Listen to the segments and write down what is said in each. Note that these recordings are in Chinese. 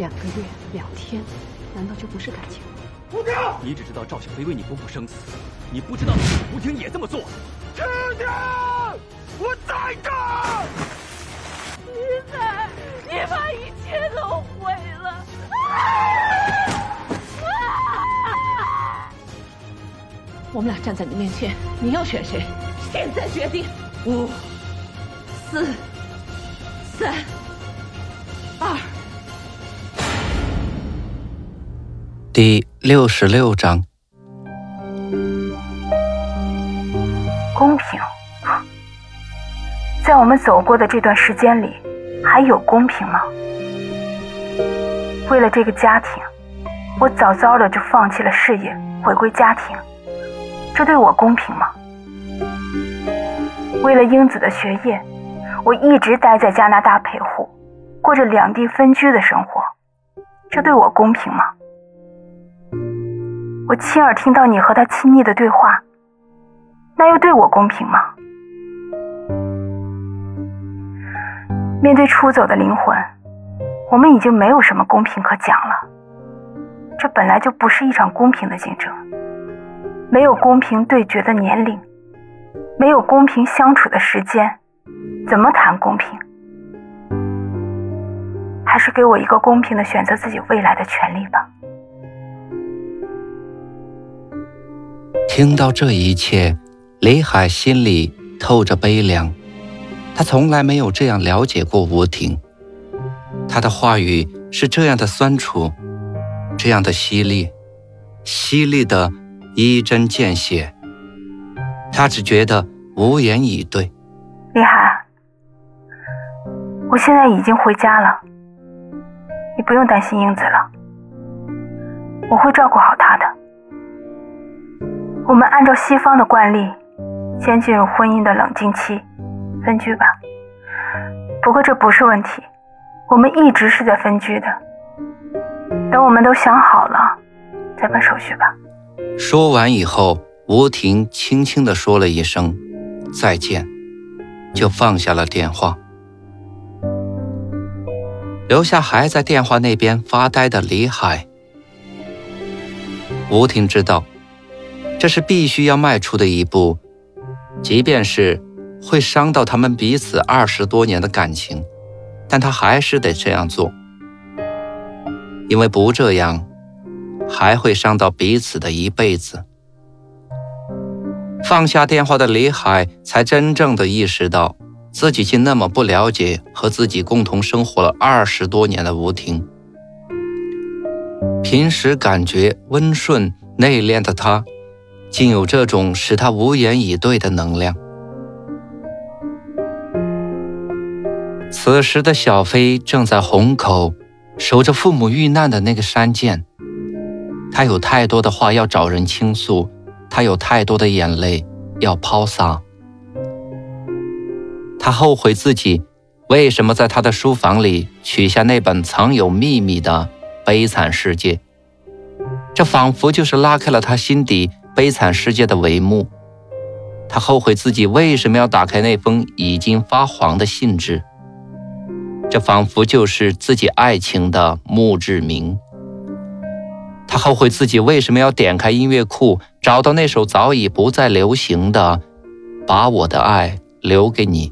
两个月、两天，难道就不是感情？吴婷，你只知道赵小飞为你不顾生死，你不知道吴婷也这么做。婷婷，我在这儿。你在，你把一切都毁了。我们俩站在你面前，你要选谁？现在决定。五、四、三、第六十六章。公平，在我们走过的这段时间里，还有公平吗？为了这个家庭，我早早的就放弃了事业，回归家庭。这对我公平吗？为了英子的学业，我一直待在加拿大陪护，过着两地分居的生活。这对我公平吗？我亲耳听到你和他亲昵的对话，那又对我公平吗？面对出走的灵魂，我们已经没有什么公平可讲了。这本来就不是一场公平的竞争。没有公平对决的年龄，没有公平相处的时间，怎么谈公平？还是给我一个公平的选择自己未来的权利吧。听到这一切，李海心里透着悲凉。他从来没有这样了解过吴婷，他的话语是这样的酸楚，这样的犀利，犀利的。一针见血，他只觉得无言以对。李海，我现在已经回家了，你不用担心英子了，我会照顾好她的。我们按照西方的惯例，先进入婚姻的冷静期，分居吧。不过这不是问题，我们一直是在分居的。等我们都想好了，再办手续吧。说完以后，吴婷轻轻地说了一声“再见”，就放下了电话，留下还在电话那边发呆的李海。吴婷知道，这是必须要迈出的一步，即便是会伤到他们彼此二十多年的感情，但他还是得这样做，因为不这样。还会伤到彼此的一辈子。放下电话的李海才真正的意识到，自己竟那么不了解和自己共同生活了二十多年的吴婷。平时感觉温顺内敛的他，竟有这种使他无言以对的能量。此时的小飞正在虹口，守着父母遇难的那个山涧。他有太多的话要找人倾诉，他有太多的眼泪要抛洒。他后悔自己为什么在他的书房里取下那本藏有秘密的《悲惨世界》，这仿佛就是拉开了他心底悲惨世界的帷幕。他后悔自己为什么要打开那封已经发黄的信纸，这仿佛就是自己爱情的墓志铭。他后悔自己为什么要点开音乐库，找到那首早已不再流行的《把我的爱留给你》。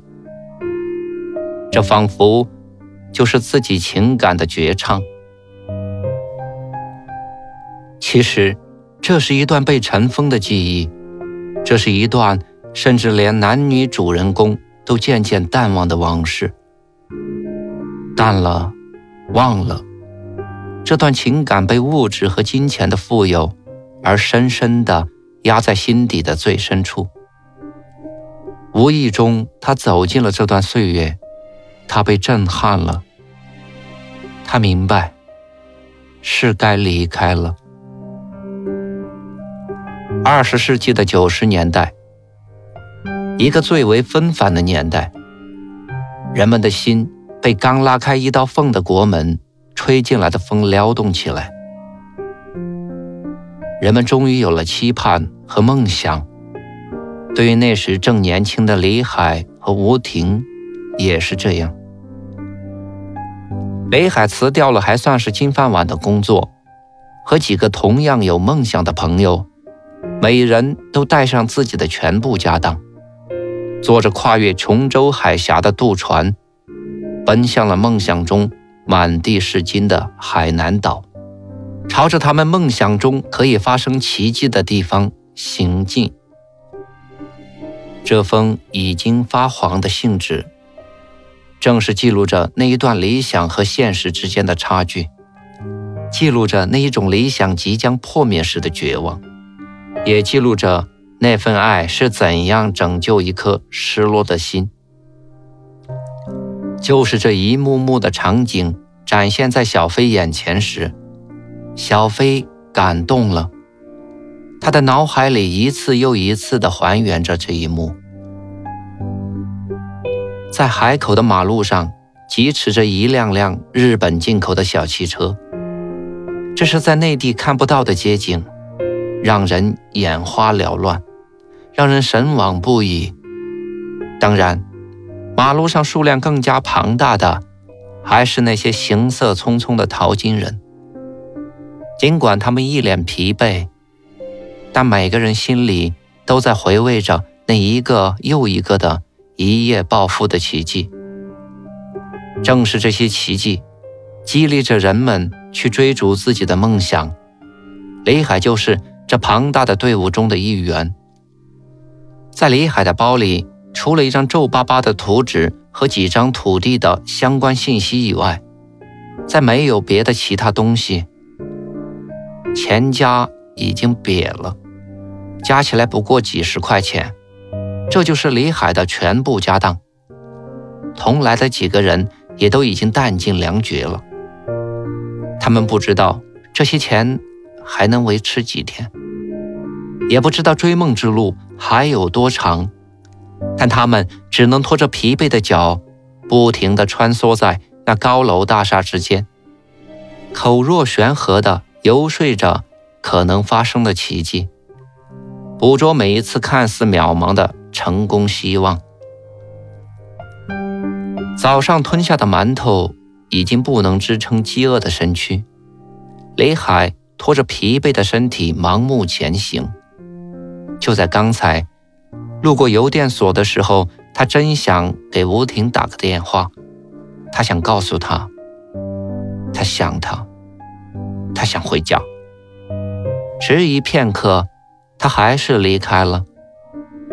这仿佛就是自己情感的绝唱。其实，这是一段被尘封的记忆，这是一段甚至连男女主人公都渐渐淡忘的往事。淡了，忘了。这段情感被物质和金钱的富有，而深深地压在心底的最深处。无意中，他走进了这段岁月，他被震撼了。他明白，是该离开了。二十世纪的九十年代，一个最为纷繁的年代，人们的心被刚拉开一道缝的国门吹进来的风撩动起来。人们终于有了期盼和梦想。对于那时正年轻的李海和吴婷，也是这样。李海辞掉了还算是金饭碗的工作，和几个同样有梦想的朋友，每人都带上自己的全部家当，坐着跨越琼州海峡的渡船，奔向了梦想中满地是金的海南岛。朝着他们梦想中可以发生奇迹的地方行进。这封已经发黄的信纸，正是记录着那一段理想和现实之间的差距，记录着那一种理想即将破灭时的绝望，也记录着那份爱是怎样拯救一颗失落的心。就是这一幕幕的场景展现在小飞眼前时。小飞感动了，他的脑海里一次又一次地还原着这一幕。在海口的马路上疾驰着一辆辆日本进口的小汽车，这是在内地看不到的街景，让人眼花缭乱，让人神往不已。当然，马路上数量更加庞大的，还是那些行色匆匆的淘金人。尽管他们一脸疲惫，但每个人心里都在回味着那一个又一个的一夜暴富的奇迹。正是这些奇迹，激励着人们去追逐自己的梦想。李海就是这庞大的队伍中的一员。在李海的包里，除了一张皱巴巴的图纸和几张土地的相关信息以外，再没有别的其他东西。钱家已经瘪了，加起来不过几十块钱，这就是李海的全部家当。同来的几个人也都已经弹尽粮绝了，他们不知道这些钱还能维持几天，也不知道追梦之路还有多长，但他们只能拖着疲惫的脚，不停地穿梭在那高楼大厦之间，口若悬河的。游说着可能发生的奇迹，捕捉每一次看似渺茫的成功希望。早上吞下的馒头已经不能支撑饥饿的身躯，雷海拖着疲惫的身体盲目前行。就在刚才，路过邮电所的时候，他真想给吴婷打个电话，他想告诉她，他想她。他想回家，迟疑片刻，他还是离开了，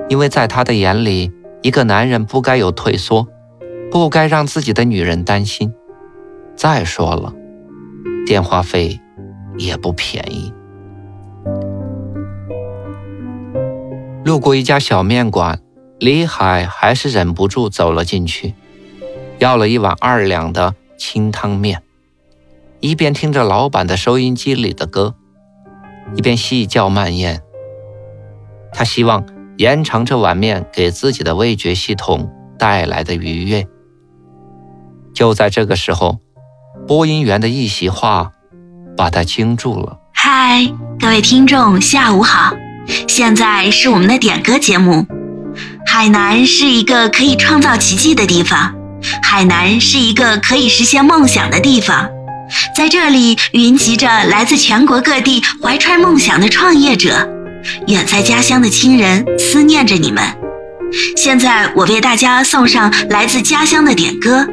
因为在他的眼里，一个男人不该有退缩，不该让自己的女人担心。再说了，电话费也不便宜。路过一家小面馆，李海还是忍不住走了进去，要了一碗二两的清汤面。一边听着老板的收音机里的歌，一边细嚼慢咽。他希望延长这碗面给自己的味觉系统带来的愉悦。就在这个时候，播音员的一席话把他惊住了。嗨，各位听众，下午好！现在是我们的点歌节目。海南是一个可以创造奇迹的地方，海南是一个可以实现梦想的地方。在这里云集着来自全国各地怀揣梦想的创业者，远在家乡的亲人思念着你们。现在我为大家送上来自家乡的点歌，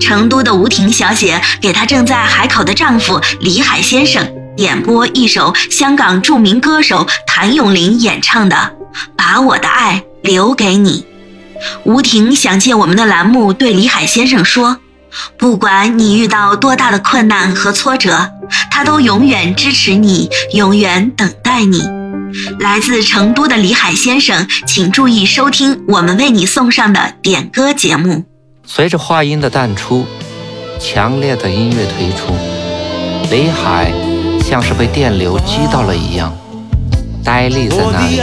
成都的吴婷小姐给她正在海口的丈夫李海先生点播一首香港著名歌手谭咏麟演唱的《把我的爱留给你》。吴婷想借我们的栏目对李海先生说。不管你遇到多大的困难和挫折，他都永远支持你，永远等待你。来自成都的李海先生，请注意收听我们为你送上的点歌节目。随着话音的淡出，强烈的音乐推出，李海像是被电流击到了一样，呆立在那里。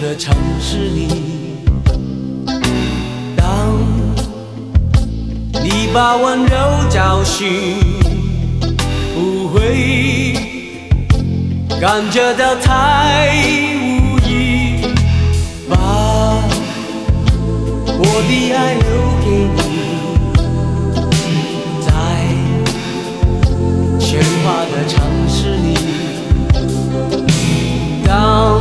的城市里，当你把温柔找寻，不会感觉到太无意，把我的爱留给你，喧哗的城市里，当。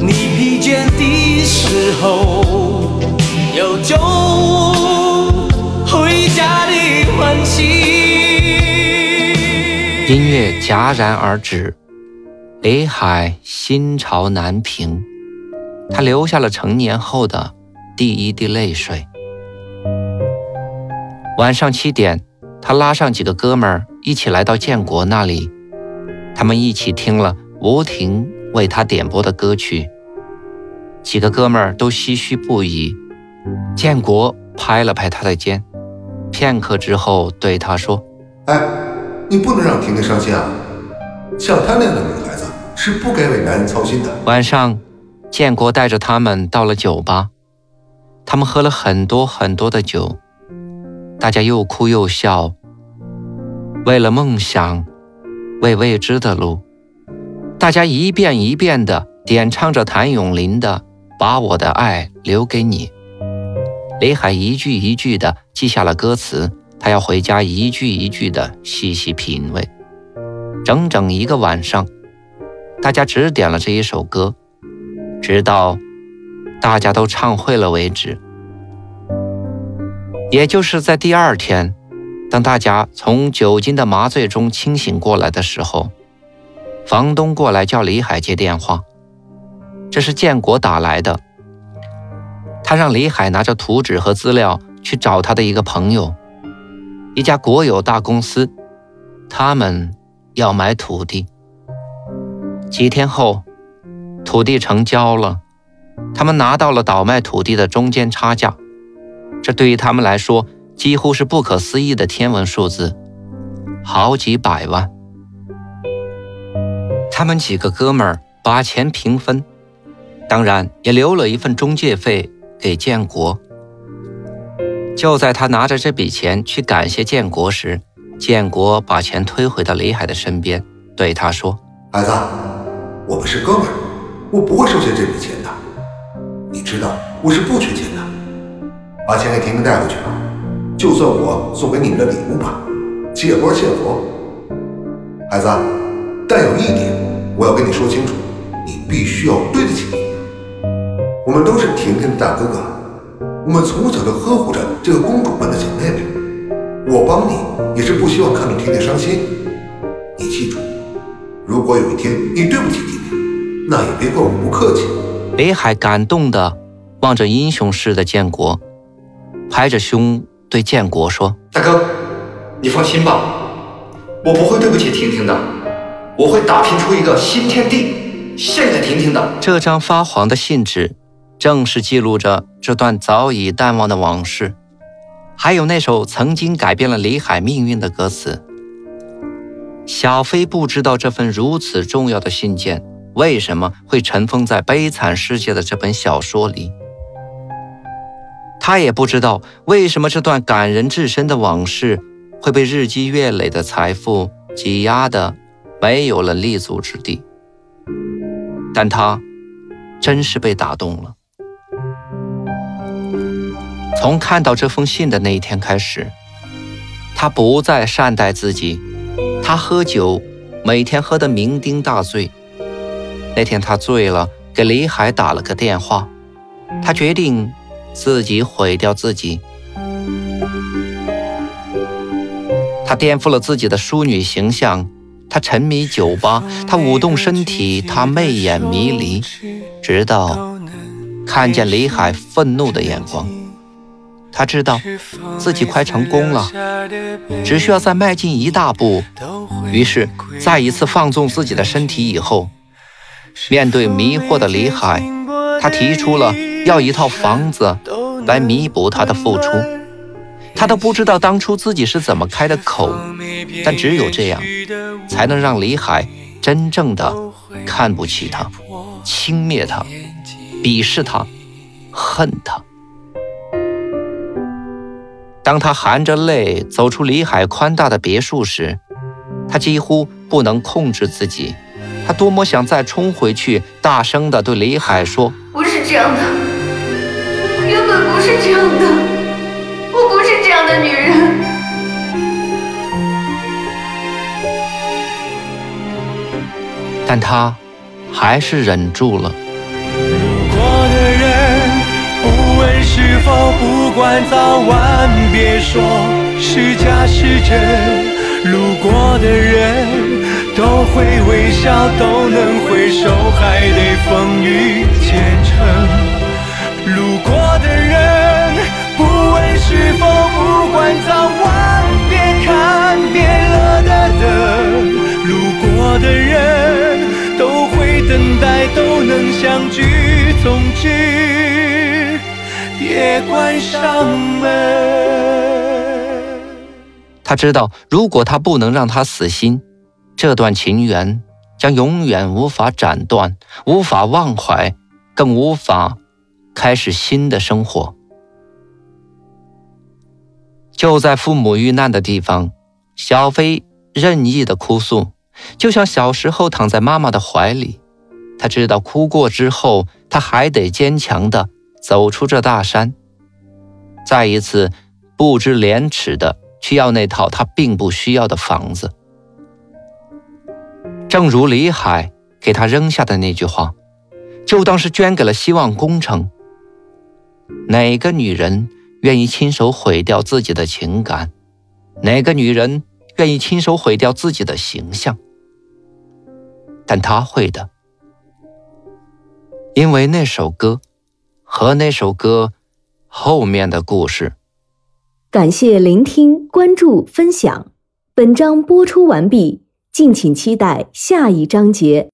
你疲倦的时候，有种回家的欢喜。音乐戛然而止，李海心潮难平，他留下了成年后的第一滴泪水。晚上七点，他拉上几个哥们儿一起来到建国那里，他们一起听了吴婷。为他点播的歌曲，几个哥们儿都唏嘘不已。建国拍了拍他的肩，片刻之后对他说：“哎，你不能让婷婷伤心啊！像她那样的女孩子是不该为男人操心的。”晚上，建国带着他们到了酒吧，他们喝了很多很多的酒，大家又哭又笑。为了梦想，为未知的路。大家一遍一遍地点唱着谭咏麟的《把我的爱留给你》，李海一句一句地记下了歌词，他要回家一句一句地细细品味。整整一个晚上，大家只点了这一首歌，直到大家都唱会了为止。也就是在第二天，当大家从酒精的麻醉中清醒过来的时候。房东过来叫李海接电话，这是建国打来的。他让李海拿着图纸和资料去找他的一个朋友，一家国有大公司，他们要买土地。几天后，土地成交了，他们拿到了倒卖土地的中间差价，这对于他们来说几乎是不可思议的天文数字，好几百万。他们几个哥们儿把钱平分，当然也留了一份中介费给建国。就在他拿着这笔钱去感谢建国时，建国把钱推回到李海的身边，对他说：“孩子，我们是哥们儿，我不会收下这笔钱的。你知道我是不缺钱的，把钱给婷婷带回去吧，就算我送给你们的礼物吧，借花献佛。孩子，但有一点。”我要跟你说清楚，你必须要对得起婷婷。我们都是婷婷的大哥哥，我们从小就呵护着这个公主般的小妹妹。我帮你也是不希望看到婷婷伤心。你记住，如果有一天你对不起婷婷，那也别怪我不客气。北海感动的望着英雄似的建国，拍着胸对建国说：“大哥，你放心吧，我不会对不起婷婷的。”我会打拼出一个新天地，献给婷婷的。这张发黄的信纸，正是记录着这段早已淡忘的往事，还有那首曾经改变了李海命运的歌词。小飞不知道这份如此重要的信件为什么会尘封在《悲惨世界》的这本小说里，他也不知道为什么这段感人至深的往事会被日积月累的财富挤压的。没有了立足之地，但他真是被打动了。从看到这封信的那一天开始，他不再善待自己。他喝酒，每天喝得酩酊大醉。那天他醉了，给李海打了个电话。他决定自己毁掉自己。他颠覆了自己的淑女形象。他沉迷酒吧，他舞动身体，他媚眼迷离，直到看见李海愤怒的眼光。他知道自己快成功了，只需要再迈进一大步。于是，再一次放纵自己的身体以后，面对迷惑的李海，他提出了要一套房子，来弥补他的付出。他都不知道当初自己是怎么开的口，但只有这样，才能让李海真正的看不起他、轻蔑他、鄙视他、恨他。当他含着泪走出李海宽大的别墅时，他几乎不能控制自己。他多么想再冲回去，大声地对李海说：“不是这样的，原本不是这样的，我不是这样的女人。”但他还是忍住了。路过的人，不问是否，不管早晚，别说是假是真。路过的人。都会微笑，都能回首，还得风雨兼程。路过的人，不问是否，不管早晚，别看变了的灯。路过的人都会等待，都能相聚。总之，别关上门。他知道，如果他不能让他死心。这段情缘将永远无法斩断，无法忘怀，更无法开始新的生活。就在父母遇难的地方，小飞任意的哭诉，就像小时候躺在妈妈的怀里。他知道，哭过之后，他还得坚强的走出这大山，再一次不知廉耻的去要那套他并不需要的房子。正如李海给他扔下的那句话，就当是捐给了希望工程。哪个女人愿意亲手毁掉自己的情感？哪个女人愿意亲手毁掉自己的形象？但他会的，因为那首歌和那首歌后面的故事。感谢聆听、关注、分享，本章播出完毕。敬请期待下一章节。